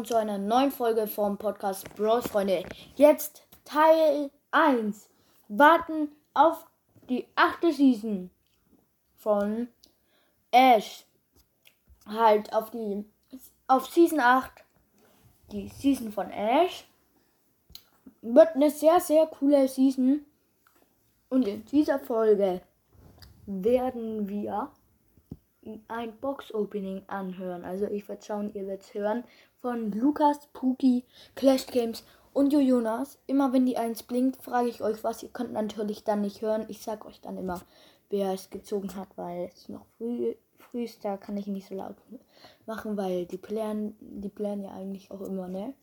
willkommen zu einer neuen Folge vom Podcast Bros, Freunde. Jetzt Teil 1. Warten auf die achte Season von Ash. Halt auf die auf Season 8. Die Season von Ash. Wird eine sehr, sehr coole Season. Und in dieser Folge werden wir ein Box-Opening anhören. Also ich werde schauen, ihr werdet hören von Lukas, Puki, Clash Games und Jonas. Immer wenn die eins blinkt, frage ich euch was. Ihr könnt natürlich dann nicht hören. Ich sage euch dann immer, wer es gezogen hat, weil es noch früh, früh ist. Da kann ich nicht so laut machen, weil die plären, die plären ja eigentlich auch immer, ne?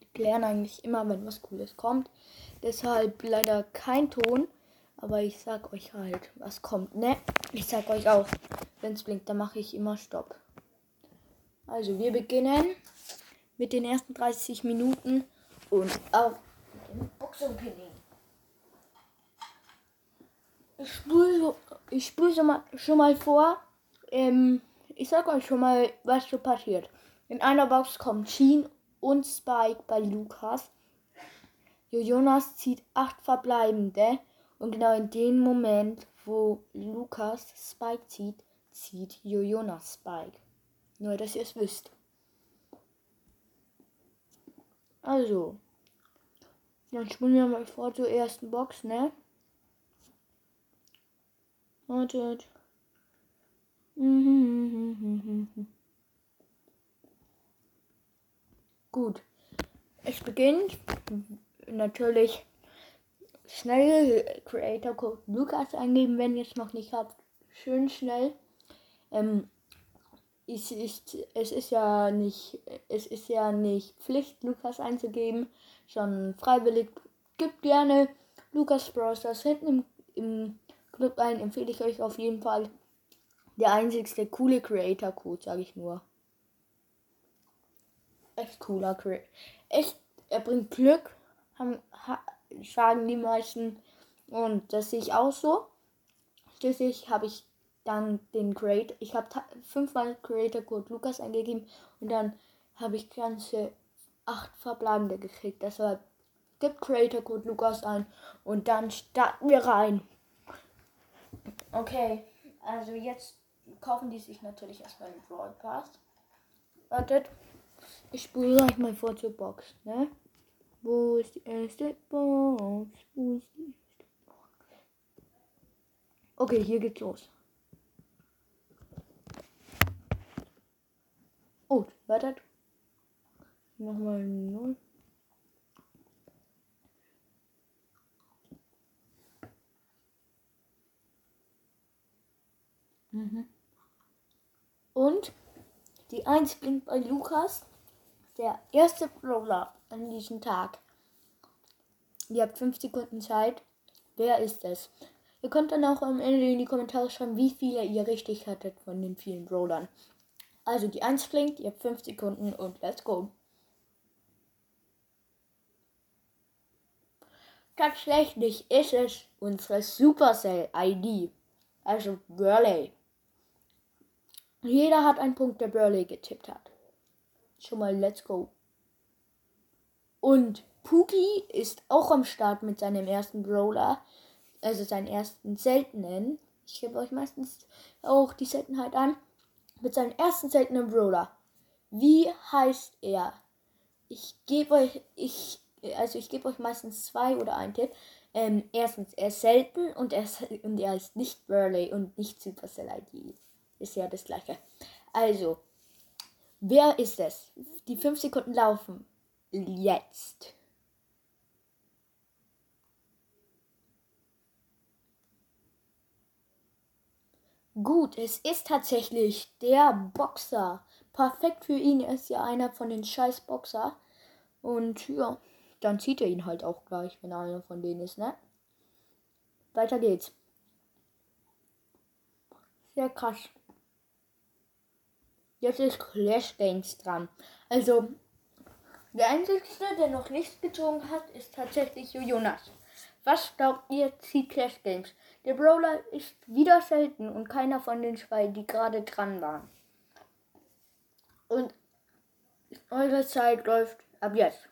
Die plären eigentlich immer, wenn was Cooles kommt. Deshalb leider kein Ton. Aber ich sag euch halt, was kommt, ne? Ich sag euch auch, wenn es blinkt, dann mache ich immer Stopp. Also wir beginnen mit den ersten 30 Minuten und auch dem Boxopening. Ich spule, ich spule schon, mal, schon mal vor. Ähm, ich sag euch schon mal, was so passiert. In einer Box kommt Sheen und Spike bei Lukas. Jonas zieht acht verbleibende. Und genau in dem Moment, wo Lukas Spike zieht, zieht Jonas Spike. Nur, dass ihr es wisst. Also, dann spielen wir mal vor zur ersten Box, ne? Wartet. Gut. Es beginnt natürlich schnell Creator Code Lukas eingeben, wenn ihr es noch nicht habt. Schön schnell. Ähm, es ist, es ist ja nicht, es ist ja nicht Pflicht, Lukas einzugeben, sondern freiwillig. Gibt gerne Lukas Browsers hinten im, im Club ein, empfehle ich euch auf jeden Fall. Der einzigste coole Creator Code, sage ich nur. Echt cooler Creator. Echt, er bringt Glück, haben, ha, sagen die meisten. Und das sehe ich auch so. Schließlich habe ich dann den Creator, ich habe fünfmal Creator Code Lukas eingegeben und dann habe ich ganze acht verbleibende gekriegt. Deshalb gibt Creator Code Lukas ein und dann starten wir rein. Okay, also jetzt kaufen die sich natürlich erstmal einen Broadcast. Wartet, ich spule gleich mal vor zur Box, ne? Wo ist die erste Box? Wo ist die erste Box? Okay, hier geht's los. Oh, wartet. Nochmal 0. Mhm. Und die 1 blinkt bei Lukas. Der erste Brawler an diesem Tag. Ihr habt 5 Sekunden Zeit. Wer ist es? Ihr könnt dann auch am Ende in die Kommentare schreiben, wie viele ihr richtig hattet von den vielen Brawlern. Also die 1 blinkt, ihr habt 5 Sekunden und let's go. Tatsächlich ist es unsere Supercell ID. Also Burley. Jeder hat einen Punkt, der Burley getippt hat. Schon mal let's go. Und Pookie ist auch am Start mit seinem ersten Brawler. Also seinen ersten seltenen. Ich gebe euch meistens auch die Seltenheit an. Mit seinem ersten seltenen Brawler. Wie heißt er? Ich gebe euch, ich, also ich gebe euch meistens zwei oder einen Tipp. Ähm, erstens, er ist selten und er ist, und er ist nicht Burley und nicht Supercell ID. Ist ja das gleiche. Also, wer ist es? Die fünf Sekunden laufen jetzt. Gut, es ist tatsächlich der Boxer. Perfekt für ihn, er ist ja einer von den scheiß Boxer. Und ja, dann zieht er ihn halt auch gleich, wenn er einer von denen ist, ne? Weiter geht's. Sehr krass. Jetzt ist Clash Games dran. Also, der einzige, der noch nichts gezogen hat, ist tatsächlich Jonas. Was glaubt ihr, zieht Clash Games? Der Brawler ist wieder selten und keiner von den zwei, die gerade dran waren. Und Eure Zeit läuft ab jetzt.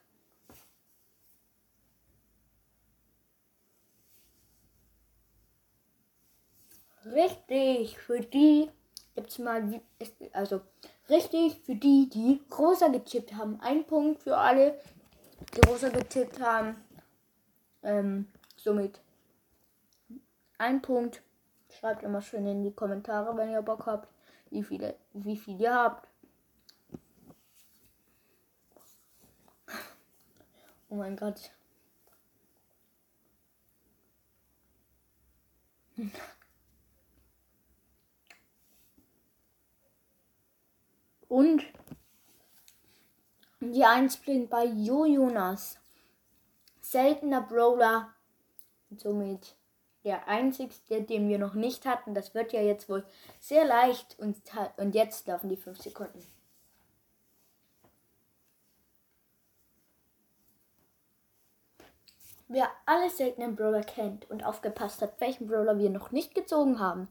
Richtig, für die gibt's mal, also richtig für die, die rosa getippt haben. Ein Punkt für alle, die rosa getippt haben. Ähm, somit ein Punkt. Schreibt immer schön in die Kommentare, wenn ihr Bock habt, wie viele, wie viel ihr habt. Oh mein Gott. Und die 1 blinkt bei Jojonas. Seltener Brawler. Somit der einzigste, den wir noch nicht hatten. Das wird ja jetzt wohl sehr leicht. Und, und jetzt laufen die 5 Sekunden. Wer alle seltenen Brawler kennt und aufgepasst hat, welchen Brawler wir noch nicht gezogen haben,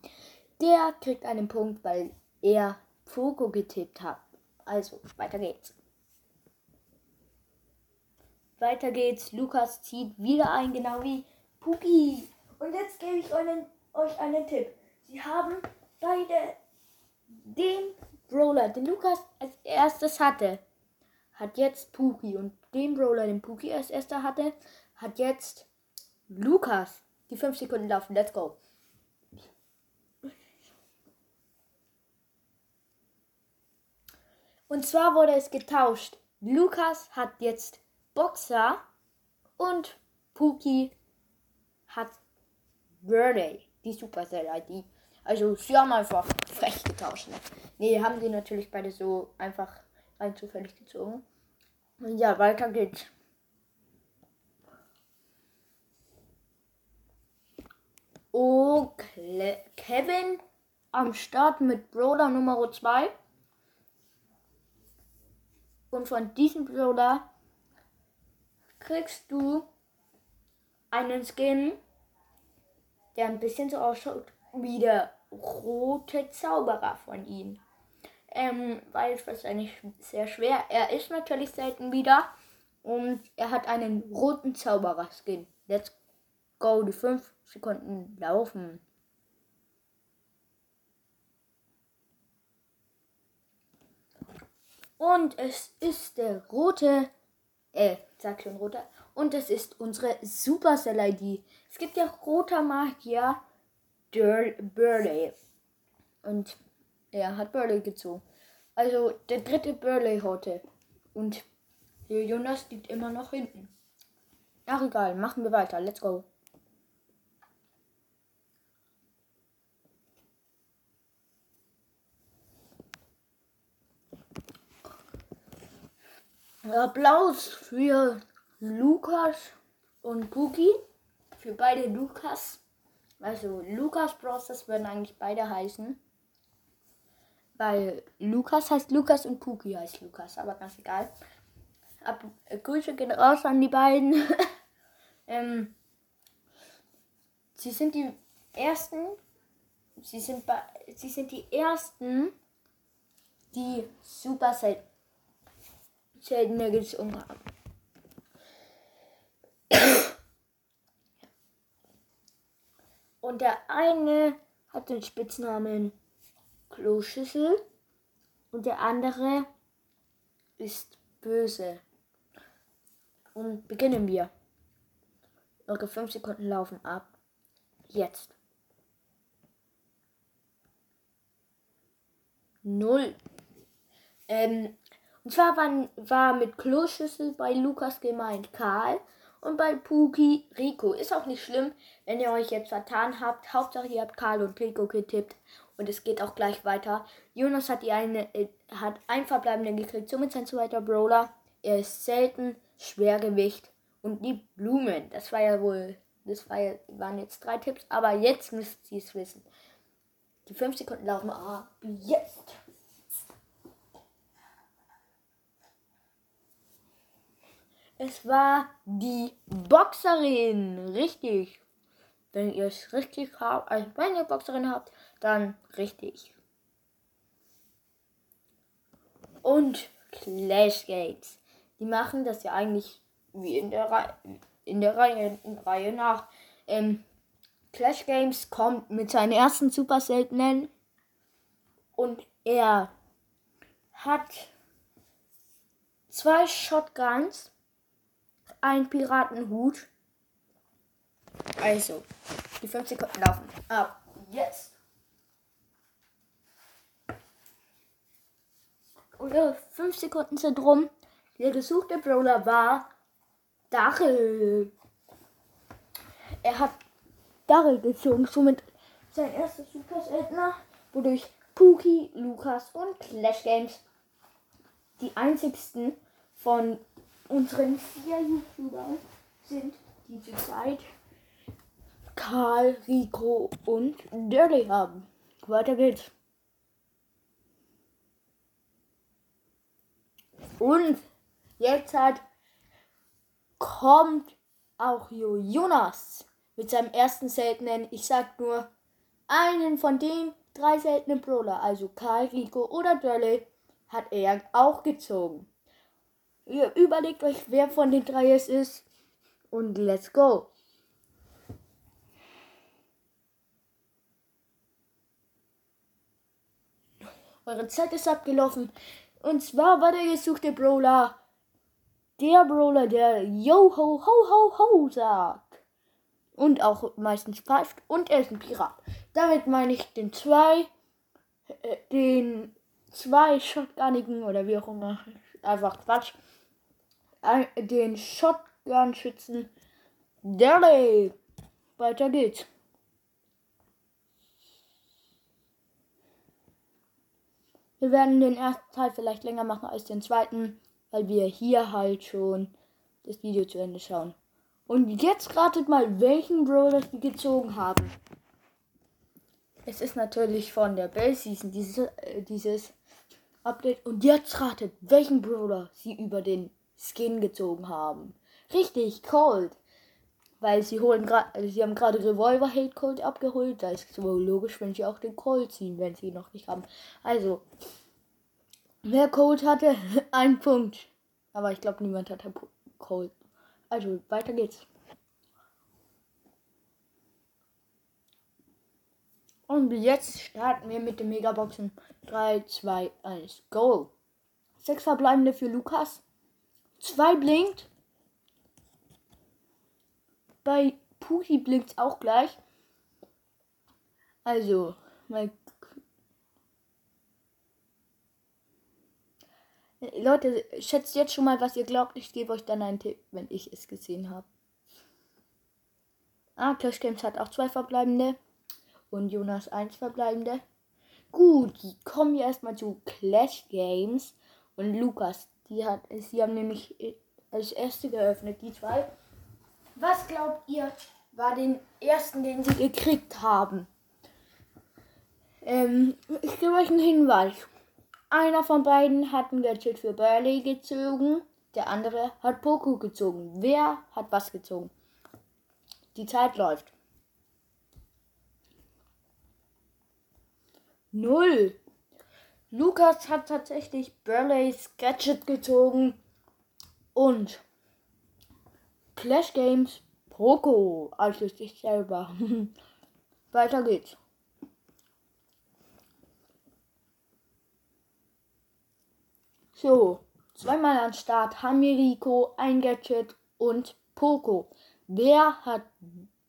der kriegt einen Punkt, weil er Fogo getippt habe. Also, weiter geht's. Weiter geht's. Lukas zieht wieder ein, genau wie Puki. Und jetzt gebe ich einen, euch einen Tipp. Sie haben beide den Brawler, den Lukas als erstes hatte, hat jetzt Puki. Und den Brawler, den Puki als erster hatte, hat jetzt Lukas. Die 5 Sekunden laufen. Let's go. Und zwar wurde es getauscht. Lukas hat jetzt Boxer und Puki hat Birthday, die Supercell-ID. Also sie haben einfach frech getauscht. Ne? Nee, haben die natürlich beide so einfach rein zufällig gezogen. Ja, weiter geht's. Oh, Kevin am Start mit Brawler Nummer 2. Und von diesem Brawler kriegst du einen Skin, der ein bisschen so ausschaut wie der rote Zauberer von ihm. Ähm, weil es wahrscheinlich sehr schwer. Er ist natürlich selten wieder. Und er hat einen roten Zauberer-Skin. Let's go. Die 5 Sekunden laufen. Und es ist der rote, äh, sag schon roter. Und es ist unsere Supercell-ID. Es gibt ja roter Magier, Burley. Und er hat Burley gezogen. Also der dritte Burley heute. Und der Jonas liegt immer noch hinten. Ach egal, machen wir weiter. Let's go. Applaus für Lukas und Cookie. Für beide Lukas. Also Lukas Bros, das würden eigentlich beide heißen. Weil Lukas heißt Lukas und Cookie heißt Lukas, aber ganz egal. Ab, äh, Grüße gehen raus an die beiden. ähm, sie sind die ersten. Sie sind, sie sind die ersten, die Super seltene gezogen haben. Und der eine hat den Spitznamen Kloschüssel und der andere ist böse. Und beginnen wir. Noch 5 Sekunden laufen ab. Jetzt. Null. Ähm, und zwar war, war mit Kloschüssel bei Lukas gemeint Karl und bei Puki Rico. Ist auch nicht schlimm, wenn ihr euch jetzt vertan habt. Hauptsache ihr habt Karl und Rico getippt und es geht auch gleich weiter. Jonas hat die eine äh, hat ein verbleibenden gekriegt, somit sein zweiter Brawler. Er ist selten Schwergewicht und die Blumen. Das war ja wohl, das war ja, waren jetzt drei Tipps, aber jetzt müsst ihr es wissen. Die 5 Sekunden laufen ab jetzt. Es war die Boxerin. Richtig. Wenn ihr es richtig habt, also wenn ihr Boxerin habt, dann richtig. Und Clash Games. Die machen das ja eigentlich wie in der, Reihe, in der Reihe, in Reihe nach. Ähm, Clash Games kommt mit seinen ersten super seltenen und er hat zwei Shotguns, ein Piratenhut. Also, die 5 Sekunden laufen. Ab jetzt. Oder 5 Sekunden sind rum. Der gesuchte Brawler war Dachel. Er hat Dachel gezogen, somit sein erster Super Seltener, wodurch Pookie, Lukas und Clash Games die einzigsten von unseren vier YouTubern sind, die zurzeit Karl, Rico und Dirty haben. Weiter geht's. Und jetzt hat kommt auch Jonas mit seinem ersten seltenen, ich sag nur, einen von den drei seltenen Brawler, also Karl, Rico oder Dölle, hat er auch gezogen. Überlegt euch, wer von den drei es ist und let's go. Eure Zeit ist abgelaufen. Und zwar war der gesuchte Brawler der Brawler, der Yo ho ho ho ho sagt. Und auch meistens pfeift. Und er ist ein Pirat. Damit meine ich den zwei, äh, den zwei Shotgunigen oder wie auch immer. Einfach Quatsch. Äh, den Shotgun-Schützen Derley. Weiter geht's. Wir werden den ersten Teil vielleicht länger machen als den zweiten weil wir hier halt schon das Video zu Ende schauen. Und jetzt ratet mal, welchen Brawler wir gezogen haben. Es ist natürlich von der Base Season dieses, äh, dieses Update. Und jetzt ratet, welchen Brawler sie über den Skin gezogen haben. Richtig, Cold. Weil sie holen gerade, also sie haben gerade Revolver Hate Cold abgeholt. Da ist es wohl logisch, wenn sie auch den Cold ziehen, wenn sie ihn noch nicht haben. Also, Wer Cold hatte, ein Punkt. Aber ich glaube, niemand hatte Cold. Also, weiter geht's. Und jetzt starten wir mit den Megaboxen. 3, 2, 1, go. Sechs verbleibende für Lukas. Zwei blinkt. Bei Puki blinkt auch gleich. Also, mal Leute, schätzt jetzt schon mal, was ihr glaubt. Ich gebe euch dann einen Tipp, wenn ich es gesehen habe. Ah, Clash Games hat auch zwei verbleibende. Und Jonas eins verbleibende. Gut, kommen wir erstmal zu Clash Games. Und Lukas, die hat, sie haben nämlich als erste geöffnet, die zwei. Was glaubt ihr, war den ersten, den sie gekriegt haben? Ähm, ich gebe euch einen Hinweis. Einer von beiden hat ein Gadget für Burley gezogen, der andere hat Poco gezogen. Wer hat was gezogen? Die Zeit läuft. Null. Lukas hat tatsächlich Burleys Gadget gezogen und Clash Games Poco, also sich selber. Weiter geht's. So, zweimal an Start Hamiriko, ein Gadget und Poco. Wer hat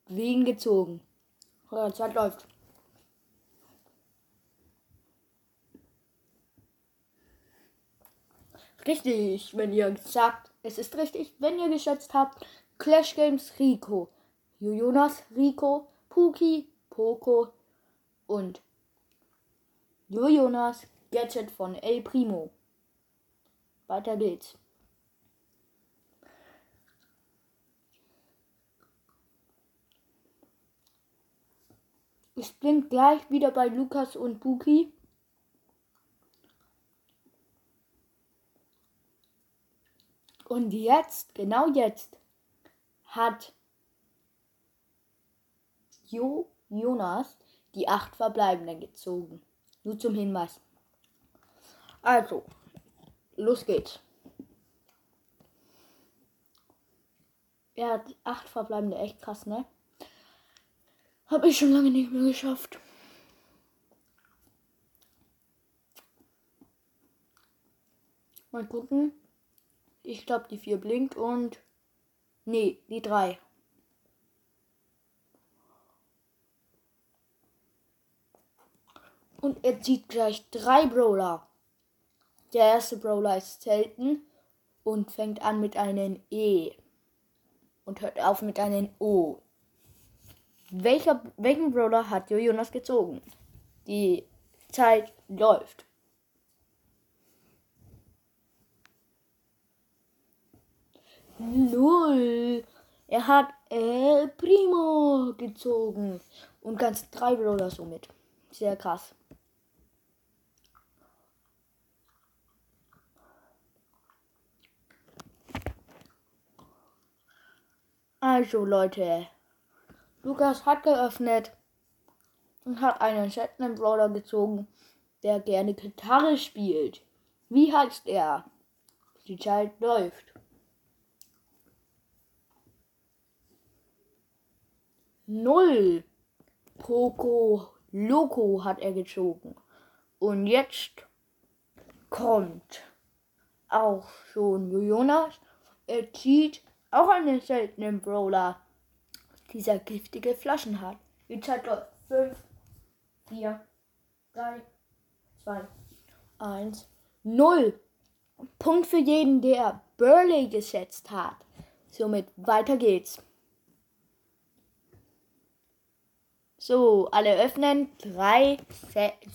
wen gezogen? Eure Zeit läuft. Richtig, wenn ihr sagt, es ist richtig, wenn ihr geschätzt habt, Clash Games Rico, Jonas Rico, Puki, Poco und Jonas Gadget von El Primo. Weiter geht's. Ich bin gleich wieder bei Lukas und Buki. Und jetzt, genau jetzt, hat Jo Jonas die acht Verbleibenden gezogen. Nur zum Hinweis. Also, los geht's. Er hat acht verbleibende, echt krass, ne? Hab ich schon lange nicht mehr geschafft. Mal gucken. Ich glaube, die vier blinkt und. Nee, die drei. Und er zieht gleich drei Brawler. Der erste Brawler ist selten und fängt an mit einem E. Und hört auf mit einem O. Welcher, welchen Brawler hat Jonas gezogen? Die Zeit läuft. Null. Er hat El Primo gezogen. Und ganz drei Brawler somit. Sehr krass. Also Leute, Lukas hat geöffnet und hat einen Shetland Brawler gezogen, der gerne Gitarre spielt. Wie heißt er? Die Zeit läuft. Null. Poco Loco hat er gezogen. Und jetzt kommt auch schon Jonas. Er zieht auch einen seltenen Brawler, dieser giftige Flaschen hat. Die Zeit läuft. 5, 4, 3, 2, 1, 0. Punkt für jeden, der Burley gesetzt hat. Somit weiter geht's. So, alle öffnen. Drei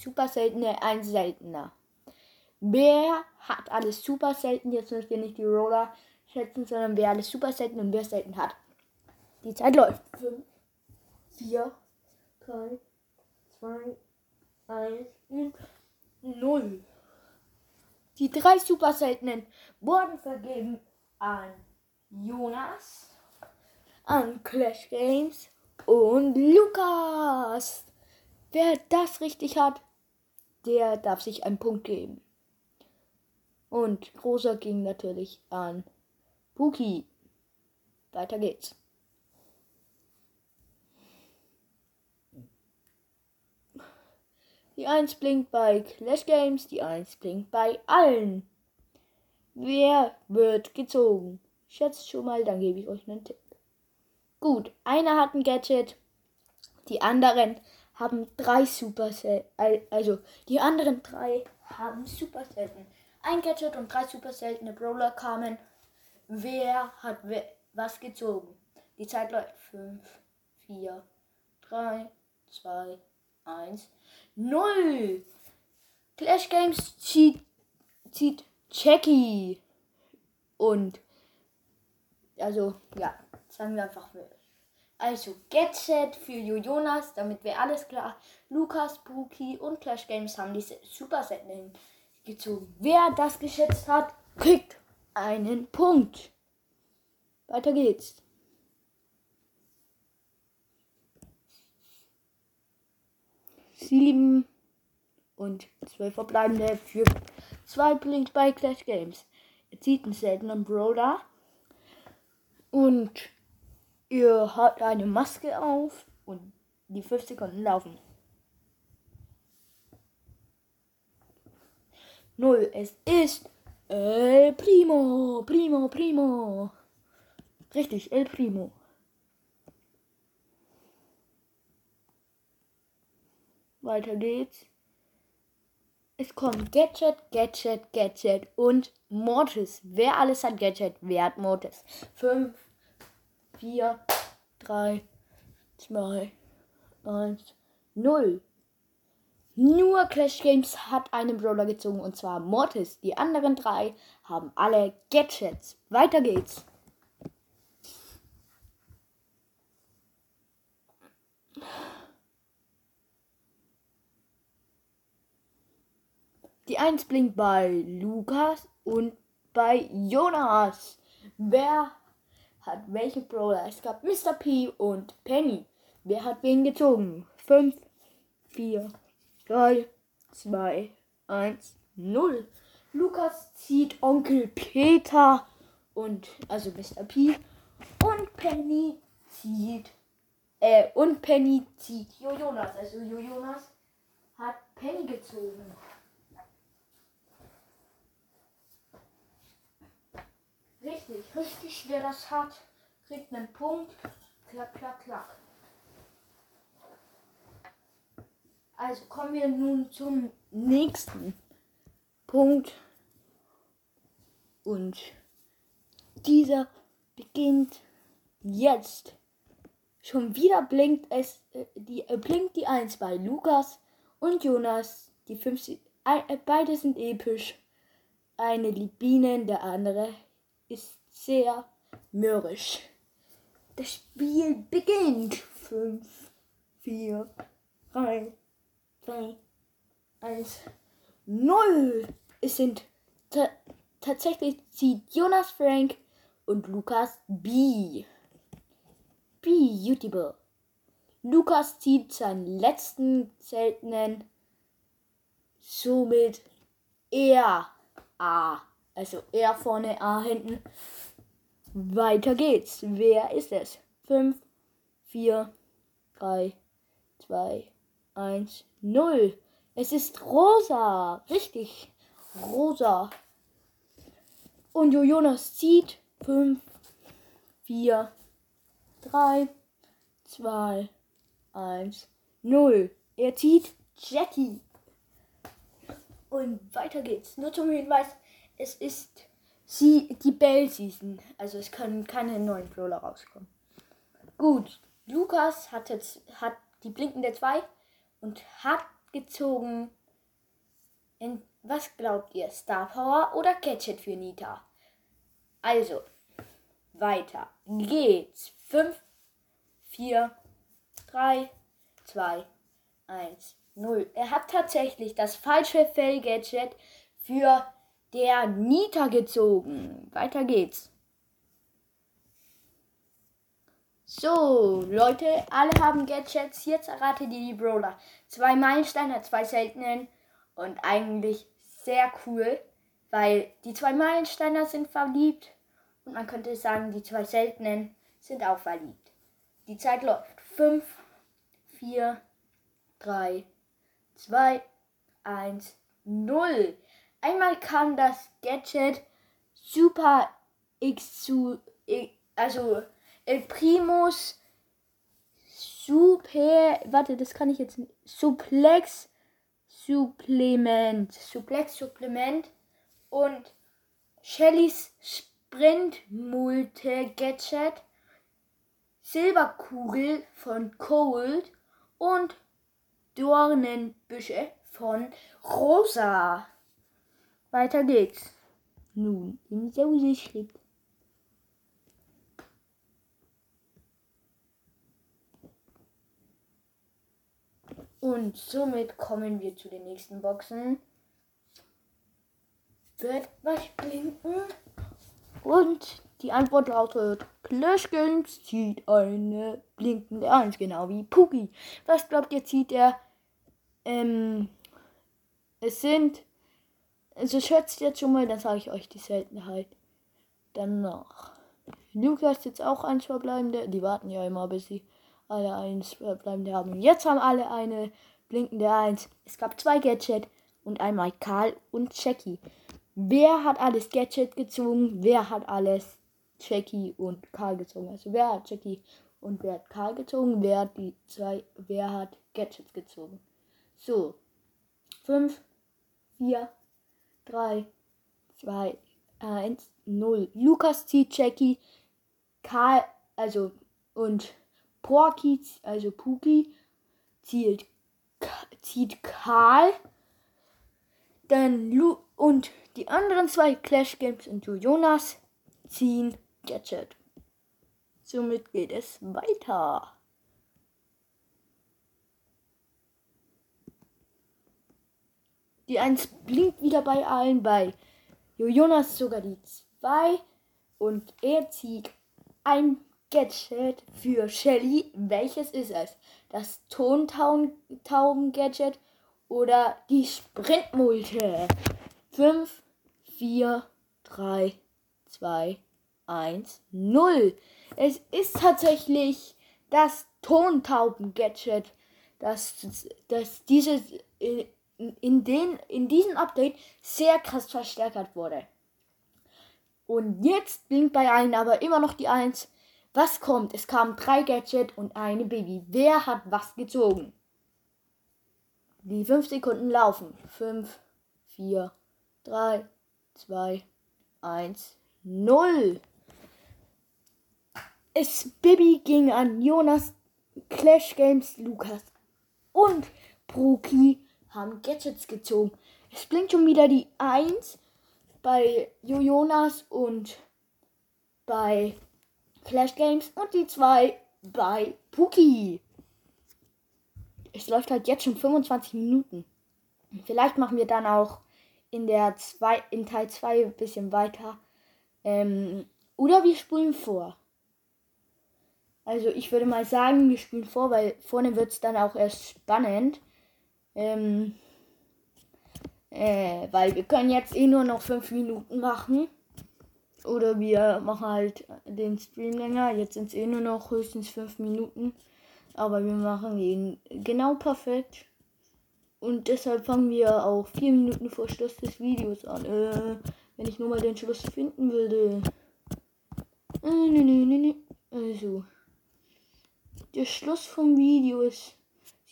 super seltene, ein seltener. Wer hat alles super selten? Jetzt müsst ihr nicht die Roller schätzen, sondern wer alles super selten und wer selten hat. Die Zeit läuft. 5, 4, 3, 2, 1 und 0. Die drei super seltenen wurden vergeben an Jonas, an Clash Games und Lukas. Wer das richtig hat, der darf sich einen Punkt geben. Und großer ging natürlich an Buki. Weiter geht's. Die 1 blinkt bei Clash Games, die 1 blinkt bei allen. Wer wird gezogen? Schätzt schon mal, dann gebe ich euch einen Tipp. Gut, einer hat ein Gadget, die anderen haben drei Super also die anderen drei haben Super selten. Ein Gadget und drei Super seltene Brawler kamen Wer hat was gezogen? Die Zeit läuft. 5, 4, 3, 2, 1, 0. Clash Games zieht, zieht Jackie. Und, also, ja, sagen wir einfach. Also, Get Set für Jonas, damit wäre alles klar. Lukas, Buki und Clash Games haben diese Super Set gezogen. Wer das geschätzt hat, kriegt einen Punkt. Weiter geht's. Sieben und zwölf verbleibende für zwei Blinks bei Clash Games. Ihr zieht einen seltenen Brawler und ihr habt eine Maske auf und die 5 Sekunden laufen. Null. Es ist El Primo, Primo, Primo. Richtig, El Primo. Weiter geht's. Es kommt Gadget, Gadget, Gadget und Mortis. Wer alles hat Gadget? Wer hat Mortis? 5, 4, 3, 2, 1, 0. Nur Clash Games hat einen Brawler gezogen und zwar Mortis. Die anderen drei haben alle Gadgets. Weiter geht's. Die 1 blinkt bei Lukas und bei Jonas. Wer hat welche Brawler? Es gab Mr. P und Penny. Wer hat wen gezogen? 5, 4, 3, 2, 1, 0. Lukas zieht Onkel Peter und also Mr. P und Penny zieht äh, und Penny zieht Jonas. Also Jonas hat Penny gezogen. Richtig, wer das hat, kriegt einen Punkt. Klack, klack, klack. Also kommen wir nun zum nächsten Punkt. Und dieser beginnt jetzt. Schon wieder blinkt es, äh, die, äh, blinkt die 1 bei Lukas und Jonas. Die 5, äh, beide sind episch. Eine liebt Bienen, der andere ist sehr mürrisch. Das Spiel beginnt. 5, 4, 3, 2, 1, 0. Es sind tatsächlich zieht Jonas Frank und Lukas B. Beautiful. Lukas zieht seinen letzten seltenen, somit er A. Also er vorne, A hinten. Weiter geht's. Wer ist es? 5, 4, 3, 2, 1, 0. Es ist rosa. Richtig. Rosa. Und Jonas zieht 5, 4, 3, 2, 1, 0. Er zieht Jackie. Und weiter geht's. Nur zum Hinweis, es ist sie, die Bell Season. Also es können keine neuen Brawler rauskommen. Gut, Lukas hat jetzt hat die blinkende 2 und hat gezogen in was glaubt ihr? Star Power oder Gadget für Nita? Also, weiter geht's. 5, 4, 3, 2, 1, 0. Er hat tatsächlich das falsche Fell-Gadget für der Nita gezogen. Weiter geht's. So, Leute, alle haben Gadgets. Jetzt errate die, die Brawler. Zwei Meilensteine, zwei seltenen und eigentlich sehr cool, weil die zwei Meilensteiner sind verliebt und man könnte sagen, die zwei seltenen sind auch verliebt. Die Zeit läuft. 5, 4, 3, 2, 1, 0. Einmal kam das Gadget Super X zu, also El Primus Super, warte, das kann ich jetzt nicht. Suplex Supplement. Suplex Supplement und Shellys Sprint Multe Gadget. Silberkugel von Cold und Dornenbüsche von Rosa. Weiter geht's. Nun im Sauseschritt. Und somit kommen wir zu den nächsten Boxen. Wird was blinken? Und die Antwort lautet: Plöschgens zieht eine blinkende 1, genau wie Puki. Was glaubt ihr, zieht er? Ähm, es sind. Also schätzt jetzt schon mal, dann sage ich euch die Seltenheit. Dann noch. Lukas jetzt auch eins verbleibende. Die warten ja immer, bis sie alle eins verbleibende haben. Jetzt haben alle eine blinkende 1. Es gab zwei Gadget und einmal Karl und Jackie. Wer hat alles Gadget gezogen? Wer hat alles Jackie und Karl gezogen? Also wer hat Jackie und wer hat Karl gezogen? Wer hat die zwei, wer hat Gadgets gezogen? So. 5, 4, 3, 2, 1, 0. Lukas zieht Jackie, Karl, also und Porky, also Puki, zieht, zieht Karl. Dann Lu und die anderen zwei Clash Games und Jonas ziehen Gadget. Somit geht es weiter. Die 1 blinkt wieder bei allen bei. Jonas sogar die 2 und er zieht ein Gadget für Shelly. Welches ist es? Das Tontauben-Gadget oder die Sprintmulte? 5, 4, 3, 2, 1, 0. Es ist tatsächlich das Tontauben-Gadget, das, das dieses in, den, in diesem Update sehr krass verstärkt wurde. Und jetzt blinkt bei allen aber immer noch die 1. Was kommt? Es kamen drei Gadget und eine Baby. Wer hat was gezogen? Die 5 Sekunden laufen. 5, 4, 3, 2, 1, 0. Es Bibi ging an Jonas, Clash Games, Lukas und Bruki haben Gadgets gezogen. Es blinkt schon wieder die 1 bei Jonas und bei Clash Games und die 2 bei Puki. Es läuft halt jetzt schon 25 Minuten. Vielleicht machen wir dann auch in der zwei, in Teil 2 ein bisschen weiter. Ähm, oder wir spulen vor. Also ich würde mal sagen, wir spielen vor, weil vorne wird es dann auch erst spannend. Ähm, äh, weil wir können jetzt eh nur noch 5 Minuten machen. Oder wir machen halt den Stream länger. Jetzt sind es eh nur noch höchstens 5 Minuten. Aber wir machen ihn genau perfekt. Und deshalb fangen wir auch 4 Minuten vor Schluss des Videos an. Äh, wenn ich nur mal den Schluss finden würde. Äh, nee, nee, nee, nee. Also. Der Schluss vom Video ist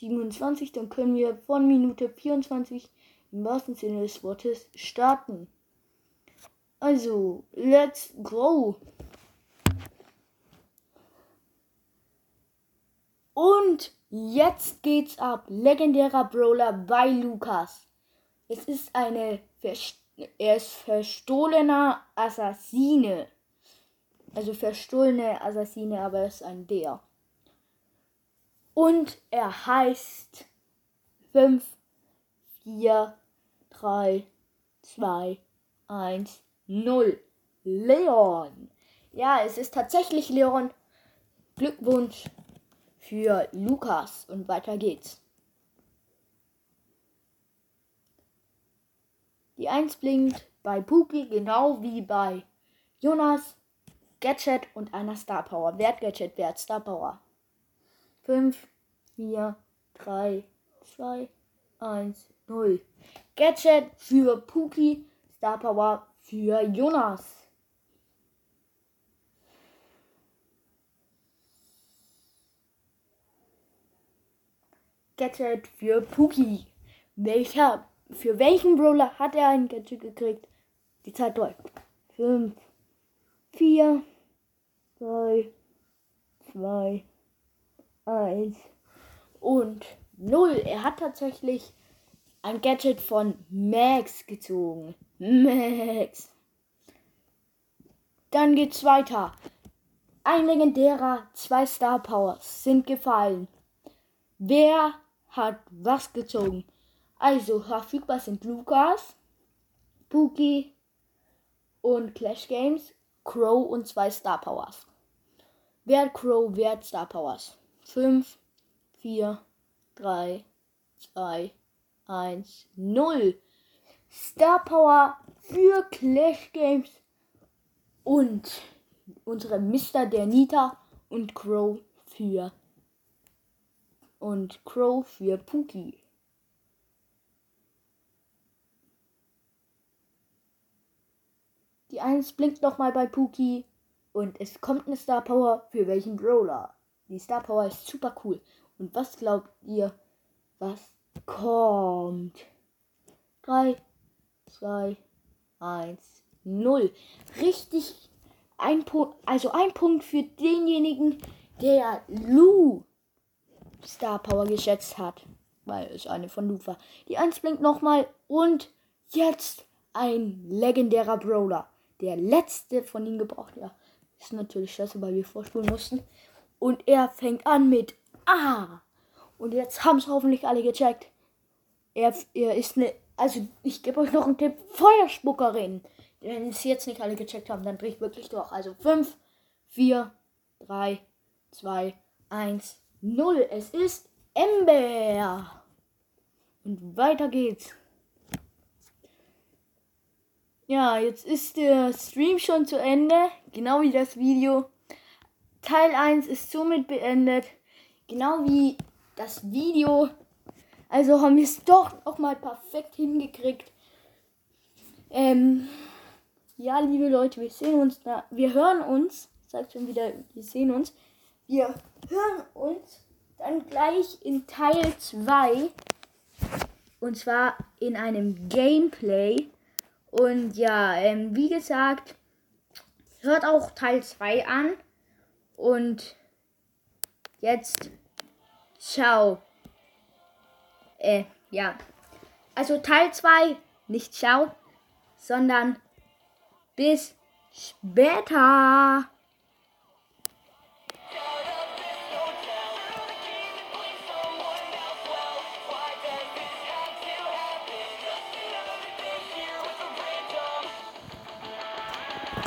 27, dann können wir von Minute 24 im wahrsten Sinne des Wortes starten. Also, let's go! Und jetzt geht's ab. Legendärer Brawler bei Lukas. Es ist eine Verst er ist verstohlener Assassine. Also verstohlene Assassine, aber er ist ein der. Und er heißt 5, 4, 3, 2, 1, 0. Leon. Ja, es ist tatsächlich Leon. Glückwunsch für Lukas. Und weiter geht's. Die 1 blinkt bei Puki genau wie bei Jonas, Gadget und einer Star Power. Wert Gadget, Wert Star Power. 5, 4, 3, 2, 1, 0. Gadget für Puki, Star Power für Jonas. Gadget für Puki. Welcher, für welchen Brawler hat er ein Gadget gekriegt? Die Zeit läuft. 5, 4, 3, 2, 1 und 0. Er hat tatsächlich ein Gadget von Max gezogen. Max. Dann geht's weiter. Ein legendärer, zwei Star Powers sind gefallen. Wer hat was gezogen? Also verfügbar sind Lukas, Pookie und Clash Games, Crow und zwei Star Powers. Wer hat Crow, wer hat Star Powers? 5, 4, 3, 2, 1, 0. Star Power für Clash Games und unsere Mr. der Nita und Crow für und Crow für Pookie. Die 1 blinkt nochmal bei Pookie und es kommt eine Star Power für welchen Brawler. Die Star Power ist super cool. Und was glaubt ihr, was kommt? 3, 2, 1, 0. Richtig. Ein Punkt, also ein Punkt für denjenigen, der Lu Star Power geschätzt hat. Weil es eine von Lu war. Die 1 blinkt nochmal. Und jetzt ein legendärer Brawler. Der letzte von ihnen gebraucht. Ja, ist natürlich scheiße, weil wir vorspulen mussten. Und er fängt an mit A. Und jetzt haben es hoffentlich alle gecheckt. Er, er ist eine. Also, ich gebe euch noch einen Tipp: Feuerspuckerin. Wenn es jetzt nicht alle gecheckt haben, dann ich wirklich durch. Also 5, 4, 3, 2, 1, 0. Es ist Ember. Und weiter geht's. Ja, jetzt ist der Stream schon zu Ende, genau wie das Video. Teil 1 ist somit beendet, genau wie das Video. Also haben wir es doch noch mal perfekt hingekriegt. Ähm, ja, liebe Leute, wir sehen uns da. Wir hören uns. Sagt schon wieder, wir sehen uns. Wir hören uns dann gleich in Teil 2. Und zwar in einem Gameplay. Und ja, ähm, wie gesagt, hört auch Teil 2 an. Und jetzt, ciao. Äh, ja. Also Teil 2, nicht ciao, sondern bis später.